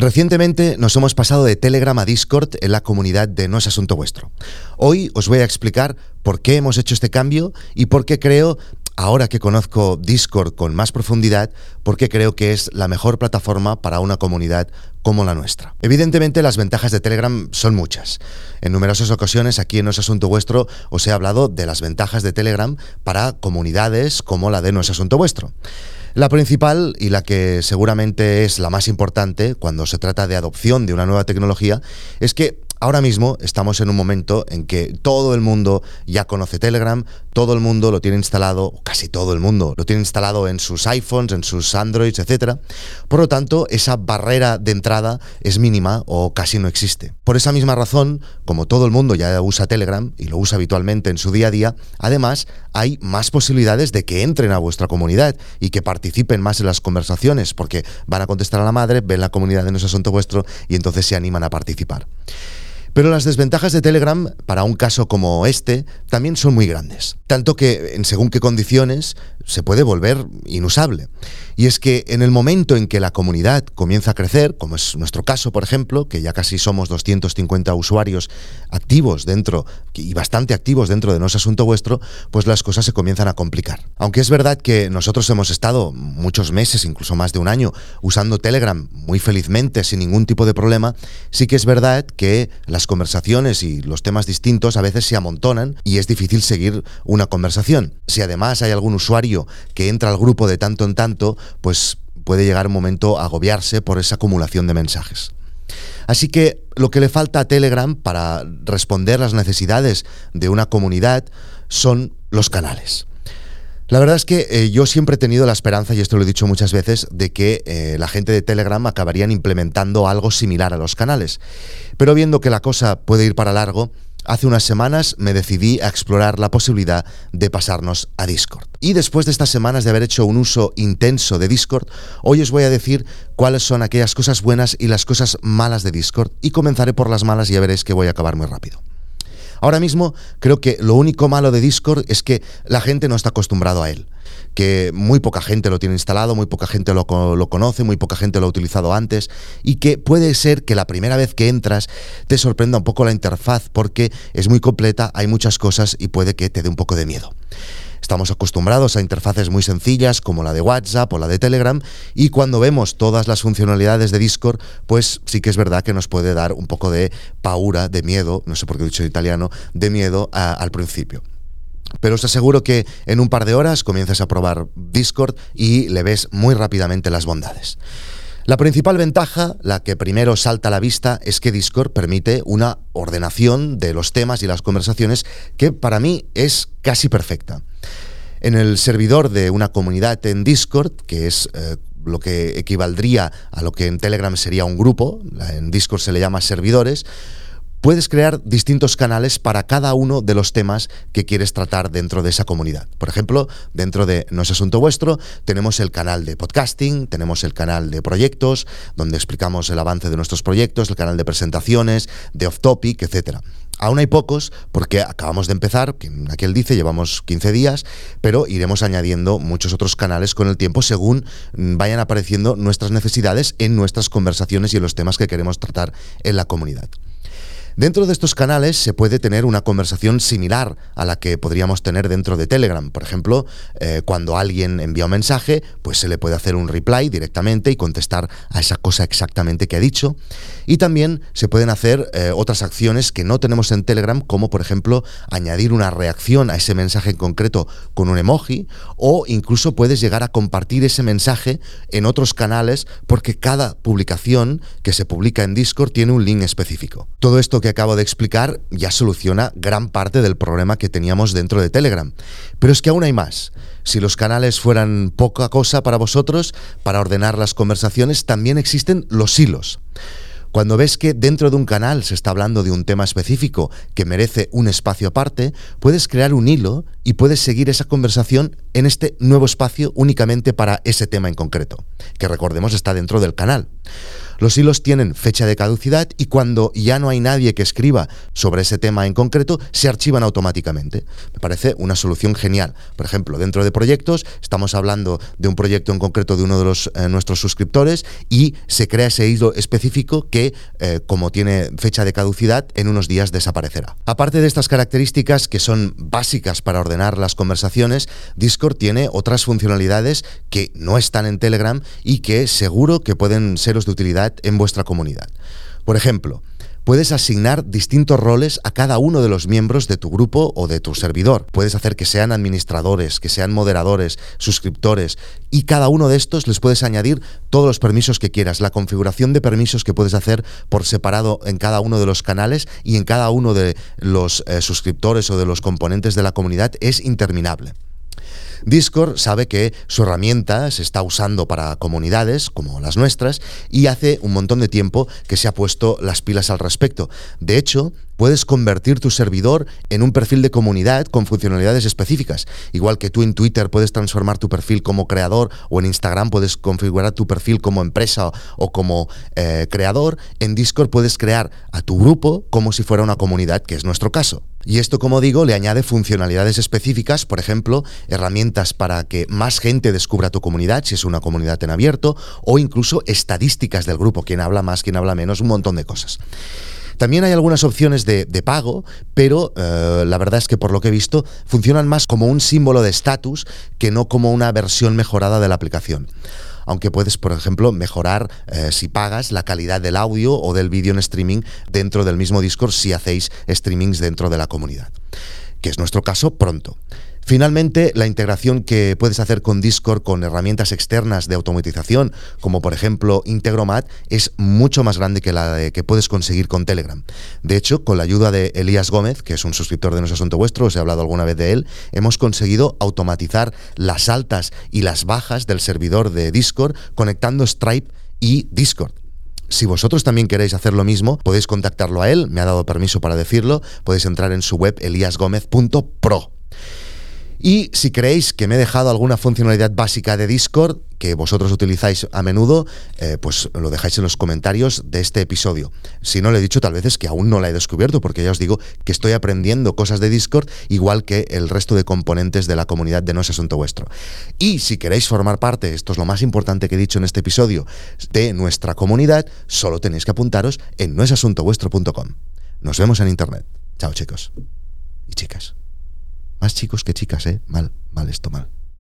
Recientemente nos hemos pasado de Telegram a Discord en la comunidad de No es Asunto Vuestro. Hoy os voy a explicar por qué hemos hecho este cambio y por qué creo, ahora que conozco Discord con más profundidad, por qué creo que es la mejor plataforma para una comunidad como la nuestra. Evidentemente las ventajas de Telegram son muchas. En numerosas ocasiones aquí en No es Asunto Vuestro os he hablado de las ventajas de Telegram para comunidades como la de No es Asunto Vuestro. La principal y la que seguramente es la más importante cuando se trata de adopción de una nueva tecnología es que Ahora mismo estamos en un momento en que todo el mundo ya conoce Telegram, todo el mundo lo tiene instalado, casi todo el mundo lo tiene instalado en sus iPhones, en sus Androids, etc. Por lo tanto, esa barrera de entrada es mínima o casi no existe. Por esa misma razón, como todo el mundo ya usa Telegram y lo usa habitualmente en su día a día, además hay más posibilidades de que entren a vuestra comunidad y que participen más en las conversaciones, porque van a contestar a la madre, ven la comunidad de nuestro asunto vuestro y entonces se animan a participar. Pero las desventajas de Telegram para un caso como este también son muy grandes, tanto que en según qué condiciones se puede volver inusable. Y es que en el momento en que la comunidad comienza a crecer, como es nuestro caso, por ejemplo, que ya casi somos 250 usuarios activos dentro y bastante activos dentro de No Asunto Vuestro, pues las cosas se comienzan a complicar. Aunque es verdad que nosotros hemos estado muchos meses, incluso más de un año, usando Telegram muy felizmente, sin ningún tipo de problema, sí que es verdad que las conversaciones y los temas distintos a veces se amontonan y es difícil seguir una conversación. Si además hay algún usuario que entra al grupo de tanto en tanto, pues puede llegar un momento a agobiarse por esa acumulación de mensajes. Así que lo que le falta a Telegram para responder las necesidades de una comunidad son los canales. La verdad es que eh, yo siempre he tenido la esperanza, y esto lo he dicho muchas veces, de que eh, la gente de Telegram acabarían implementando algo similar a los canales. Pero viendo que la cosa puede ir para largo, Hace unas semanas me decidí a explorar la posibilidad de pasarnos a Discord. Y después de estas semanas de haber hecho un uso intenso de Discord, hoy os voy a decir cuáles son aquellas cosas buenas y las cosas malas de Discord. Y comenzaré por las malas y ya veréis que voy a acabar muy rápido. Ahora mismo creo que lo único malo de Discord es que la gente no está acostumbrado a él que muy poca gente lo tiene instalado, muy poca gente lo, lo, conoce, muy poca gente lo ha utilizado antes y que puede ser que la primera vez que entras te sorprenda un poco la interfaz porque es muy completa, hay muchas cosas y puede que te dé un poco de miedo. Estamos acostumbrados a interfaces muy sencillas como la de WhatsApp o la de Telegram y cuando vemos todas las funcionalidades de Discord, pues sí que es verdad que nos puede dar un poco de paura, de miedo, no sé por qué he dicho italiano, de miedo al principio. Pero os aseguro que en un par de horas comienzas a probar Discord y le ves muy rápidamente las bondades. La principal ventaja, la que primero salta a la vista, es que Discord permite una ordenación de los temas y las conversaciones que para mí es casi perfecta. En el servidor de una comunidad en Discord, que es eh, lo que equivaldría a lo que en Telegram sería un grupo, en Discord se le llama servidores, puedes crear distintos canales para cada uno de los temas que quieres tratar dentro de esa comunidad. Por ejemplo, dentro de No es Asunto Vuestro, tenemos el canal de podcasting, tenemos el canal de proyectos, donde explicamos el avance de nuestros proyectos, el canal de presentaciones, de off-topic, etc. Aún hay pocos porque acabamos de empezar, en aquel dice llevamos 15 días, pero iremos añadiendo muchos otros canales con el tiempo según vayan apareciendo nuestras necesidades en nuestras conversaciones y en los temas que queremos tratar en la comunidad. Dentro de estos canales se puede tener una conversación similar a la que podríamos tener dentro de Telegram. Por ejemplo, eh, cuando alguien envía un mensaje, pues se le puede hacer un reply directamente y contestar a esa cosa exactamente que ha dicho. Y también se pueden hacer eh, otras acciones que no tenemos en Telegram, como por ejemplo añadir una reacción a ese mensaje en concreto con un emoji, o incluso puedes llegar a compartir ese mensaje en otros canales porque cada publicación que se publica en Discord tiene un link específico. Todo esto que acabo de explicar ya soluciona gran parte del problema que teníamos dentro de Telegram. Pero es que aún hay más. Si los canales fueran poca cosa para vosotros, para ordenar las conversaciones, también existen los hilos. Cuando ves que dentro de un canal se está hablando de un tema específico que merece un espacio aparte, puedes crear un hilo y puedes seguir esa conversación en este nuevo espacio únicamente para ese tema en concreto, que recordemos está dentro del canal. Los hilos tienen fecha de caducidad y cuando ya no hay nadie que escriba sobre ese tema en concreto, se archivan automáticamente. Me parece una solución genial. Por ejemplo, dentro de proyectos, estamos hablando de un proyecto en concreto de uno de eh, nuestros suscriptores y se crea ese hilo específico que, eh, como tiene fecha de caducidad, en unos días desaparecerá. Aparte de estas características que son básicas para ordenar las conversaciones, Discord tiene otras funcionalidades que no están en Telegram y que seguro que pueden seros de utilidad en vuestra comunidad. Por ejemplo, puedes asignar distintos roles a cada uno de los miembros de tu grupo o de tu servidor. Puedes hacer que sean administradores, que sean moderadores, suscriptores y cada uno de estos les puedes añadir todos los permisos que quieras. La configuración de permisos que puedes hacer por separado en cada uno de los canales y en cada uno de los eh, suscriptores o de los componentes de la comunidad es interminable. Discord sabe que su herramienta se está usando para comunidades como las nuestras y hace un montón de tiempo que se ha puesto las pilas al respecto. De hecho, puedes convertir tu servidor en un perfil de comunidad con funcionalidades específicas. Igual que tú en Twitter puedes transformar tu perfil como creador o en Instagram puedes configurar tu perfil como empresa o como eh, creador, en Discord puedes crear a tu grupo como si fuera una comunidad, que es nuestro caso. Y esto, como digo, le añade funcionalidades específicas, por ejemplo, herramientas para que más gente descubra tu comunidad, si es una comunidad en abierto, o incluso estadísticas del grupo, quién habla más, quién habla menos, un montón de cosas. También hay algunas opciones de, pago, pero eh, la verdad es que por lo que he visto funcionan más como un símbolo de estatus que no como una versión mejorada de la aplicación aunque puedes, por ejemplo, mejorar eh, si pagas la calidad del audio o del vídeo en streaming dentro del mismo Discord si hacéis streamings dentro de la comunidad, que es nuestro caso pronto. Finalmente, la integración que puedes hacer con Discord con herramientas externas de automatización, como por ejemplo Integromat, es mucho más grande que la que puedes conseguir con Telegram. De hecho, con la ayuda de Elías Gómez, que es un suscriptor de nuestro asunto vuestro, os he hablado alguna vez de él, hemos conseguido automatizar las altas y las bajas del servidor de Discord conectando Stripe y Discord. Si vosotros también queréis hacer lo mismo, podéis contactarlo a él, me ha dado permiso para decirlo, podéis entrar en su web eliasgomez.pro. Y si creéis que me he dejado alguna funcionalidad básica de Discord que vosotros utilizáis a menudo, eh, pues lo dejáis en los comentarios de este episodio. Si no lo he dicho, tal vez es que aún no la he descubierto, porque ya os digo que estoy aprendiendo cosas de Discord, igual que el resto de componentes de la comunidad de No es Asunto Vuestro. Y si queréis formar parte, esto es lo más importante que he dicho en este episodio, de nuestra comunidad, solo tenéis que apuntaros en noesasuntovuestro.com. Nos vemos en Internet. Chao chicos y chicas. Más chicos que chicas, ¿eh? Mal, mal esto, mal.